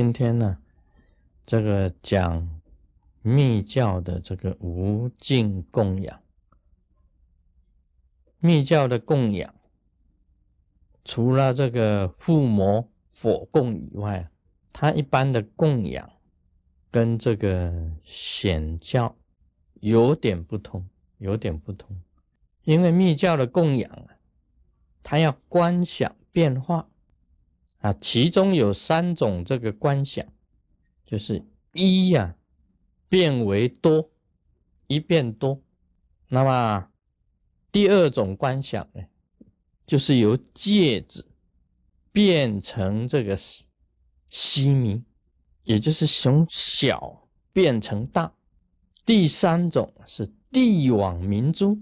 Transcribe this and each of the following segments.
今天呢，这个讲密教的这个无尽供养。密教的供养，除了这个附魔佛供以外，它一般的供养跟这个显教有点不同，有点不同。因为密教的供养啊，它要观想变化啊，其中有三种这个观想，就是一呀变为多，一变多，那么。第二种观想呢，就是由戒指变成这个西弥，也就是从小变成大。第三种是地网明珠，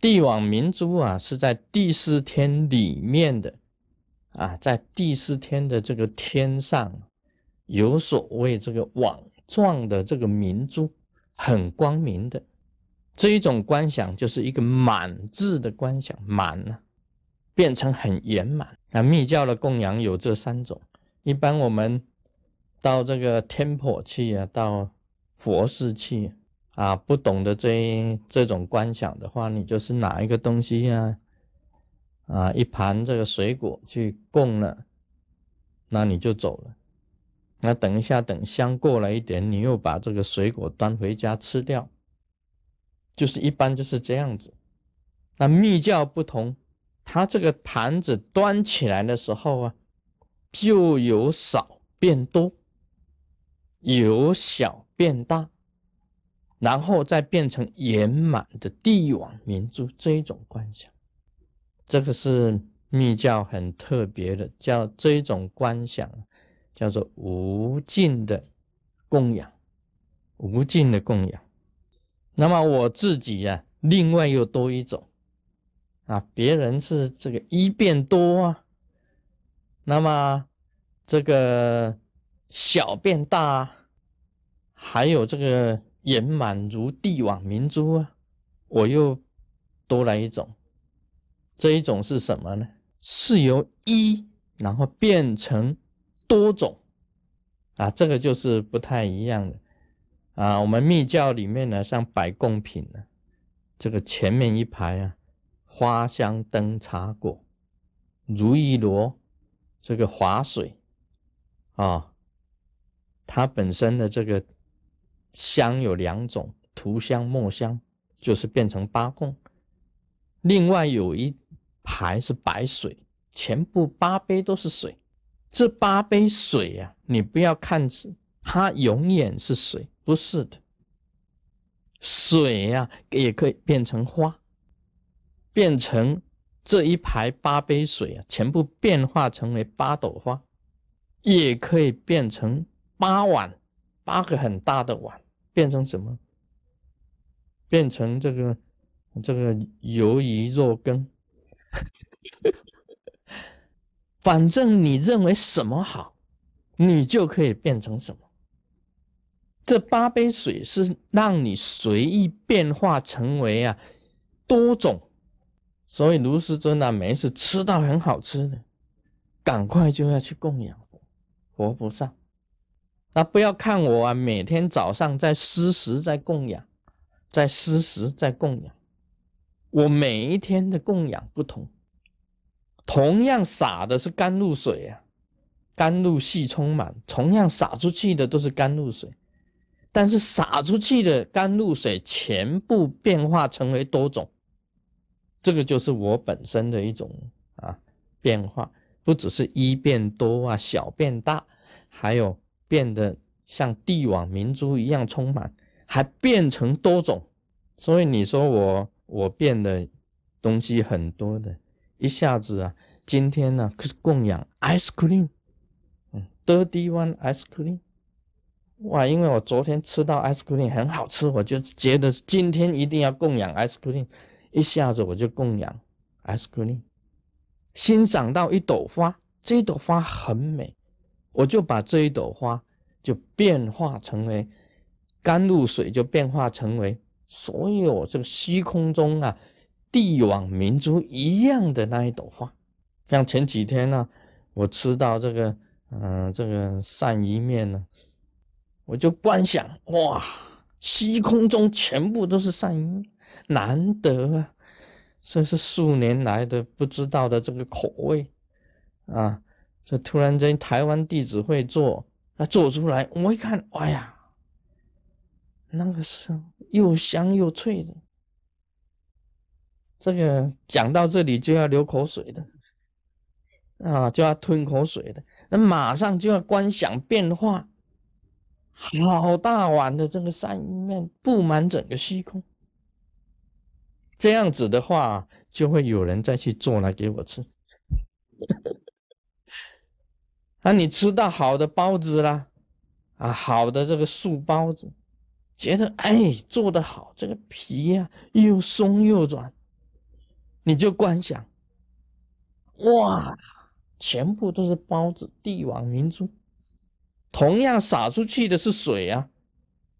地网明珠啊，是在第四天里面的啊，在第四天的这个天上，有所谓这个网状的这个明珠，很光明的。这一种观想就是一个满字的观想，满呢变成很圆满。那密教的供养有这三种，一般我们到这个天婆去啊，到佛寺去啊，不懂得这这种观想的话，你就是拿一个东西呀，啊一盘这个水果去供了，那你就走了。那等一下，等香过了一点，你又把这个水果端回家吃掉。就是一般就是这样子，那密教不同，它这个盘子端起来的时候啊，就由少变多，由小变大，然后再变成圆满的帝王明珠这一种观想，这个是密教很特别的，叫这一种观想叫做无尽的供养，无尽的供养。那么我自己呀，另外又多一种啊，别人是这个一变多啊，那么这个小变大，啊还有这个圆满如帝王明珠啊，我又多来一种，这一种是什么呢？是由一然后变成多种啊，这个就是不太一样的。啊，我们密教里面呢，像摆贡品呢，这个前面一排啊，花香灯茶果，如意螺，这个华水，啊，它本身的这个香有两种，涂香、墨香，就是变成八供。另外有一排是白水，全部八杯都是水。这八杯水呀，你不要看它永远是水。不是的，水呀也可以变成花，变成这一排八杯水啊，全部变化成为八朵花，也可以变成八碗，八个很大的碗，变成什么？变成这个这个鱿鱼肉羹，反正你认为什么好，你就可以变成什么。这八杯水是让你随意变化成为啊多种，所以卢师尊啊，每次吃到很好吃的，赶快就要去供养佛佛菩萨。那不要看我啊，每天早上在施食，在供养，在施食，在供养。我每一天的供养不同，同样洒的是甘露水啊，甘露系充满，同样洒出去的都是甘露水。但是洒出去的甘露水全部变化成为多种，这个就是我本身的一种啊变化，不只是一变多啊，小变大，还有变得像帝王明珠一样充满，还变成多种。所以你说我我变的东西很多的，一下子啊，今天呢可是供养 ice cream，嗯，thirty one ice cream。哇！因为我昨天吃到 ice cream 很好吃，我就觉得今天一定要供养 ice cream，一下子我就供养 ice cream。欣赏到一朵花，这一朵花很美，我就把这一朵花就变化成为甘露水，就变化成为所有这个虚空中啊帝王明珠一样的那一朵花。像前几天呢，我吃到这个嗯，这个鳝鱼面呢，我就观想，哇，虚空中全部都是鳝鱼，难得啊！这是数年来的不知道的这个口味啊！这突然间台湾弟子会做，啊，做出来，我一看，哎呀，那个是又香又脆的。这个讲到这里就要流口水的啊，就要吞口水的，那马上就要观想变化，好大碗的这个鳝鱼面布满整个虚空。这样子的话，就会有人再去做来给我吃。啊，你吃到好的包子啦，啊，好的这个素包子，觉得哎做的好，这个皮呀又松又软，你就观想，哇，全部都是包子，帝王明珠，同样洒出去的是水啊，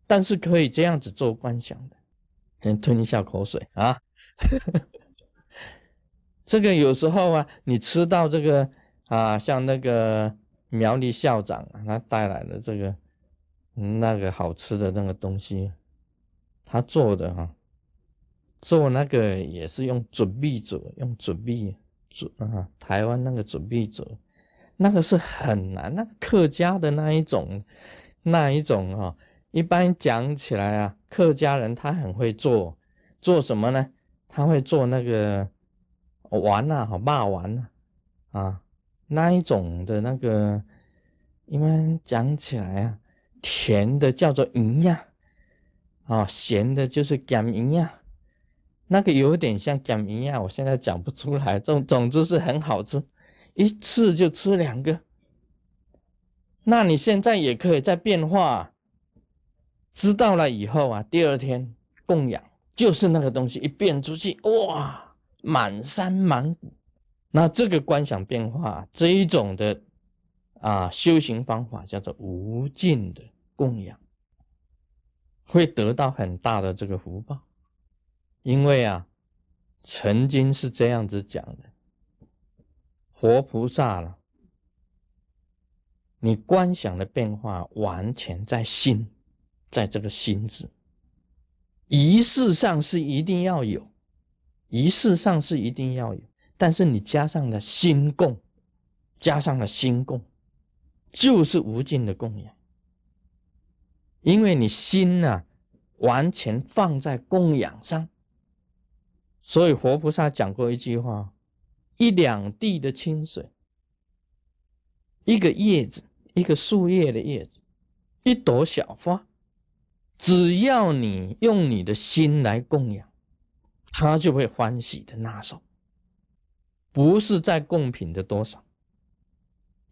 但是可以这样子做观想的，先吞一下口水啊。这个有时候啊，你吃到这个啊，像那个苗栗校长啊，他带来的这个那个好吃的那个东西，他做的哈，做那个也是用准备者，用准备准啊，台湾那个准备者，那个是很难，那个客家的那一种那一种哈，一般讲起来啊，客家人他很会做，做什么呢？他会做那个丸呐，好霸丸呐，啊，那一种的那个，因为讲起来啊，甜的叫做营养，啊，咸的就是减营养，那个有点像减营养，我现在讲不出来。总总之是很好吃，一次就吃两个。那你现在也可以再变化，知道了以后啊，第二天供养。就是那个东西一变出去，哇，满山满谷。那这个观想变化这一种的啊修行方法叫做无尽的供养，会得到很大的这个福报。因为啊，曾经是这样子讲的，活菩萨了，你观想的变化完全在心，在这个心字。仪式上是一定要有，仪式上是一定要有，但是你加上了心供，加上了心供，就是无尽的供养。因为你心呐，完全放在供养上，所以活菩萨讲过一句话：一两地的清水，一个叶子，一个树叶的叶子，一朵小花。只要你用你的心来供养，他就会欢喜的拿手。不是在供品的多少，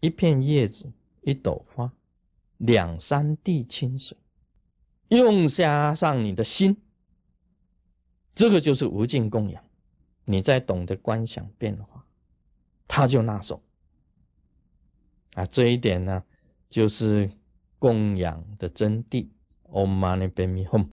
一片叶子、一朵花、两三滴清水，用加上你的心，这个就是无尽供养。你在懂得观想变化，他就纳手。啊，这一点呢，就是供养的真谛。Om Mani Padme Hum